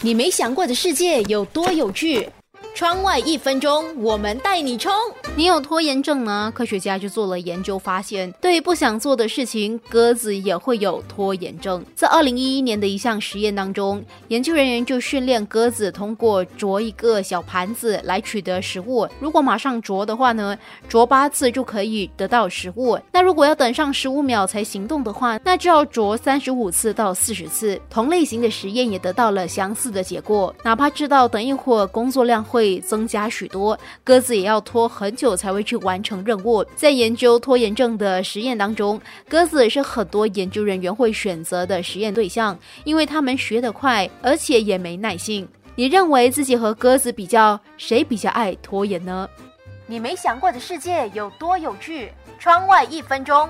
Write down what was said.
你没想过的世界有多有趣？窗外一分钟，我们带你冲！你有拖延症吗？科学家就做了研究，发现对不想做的事情，鸽子也会有拖延症。在二零一一年的一项实验当中，研究人员就训练鸽子通过啄一个小盘子来取得食物。如果马上啄的话呢，啄八次就可以得到食物。那如果要等上十五秒才行动的话，那就要啄三十五次到四十次。同类型的实验也得到了相似的结果。哪怕知道等一会儿工作量会。增加许多，鸽子也要拖很久才会去完成任务。在研究拖延症的实验当中，鸽子是很多研究人员会选择的实验对象，因为他们学得快，而且也没耐性。你认为自己和鸽子比较，谁比较爱拖延呢？你没想过的世界有多有趣？窗外一分钟。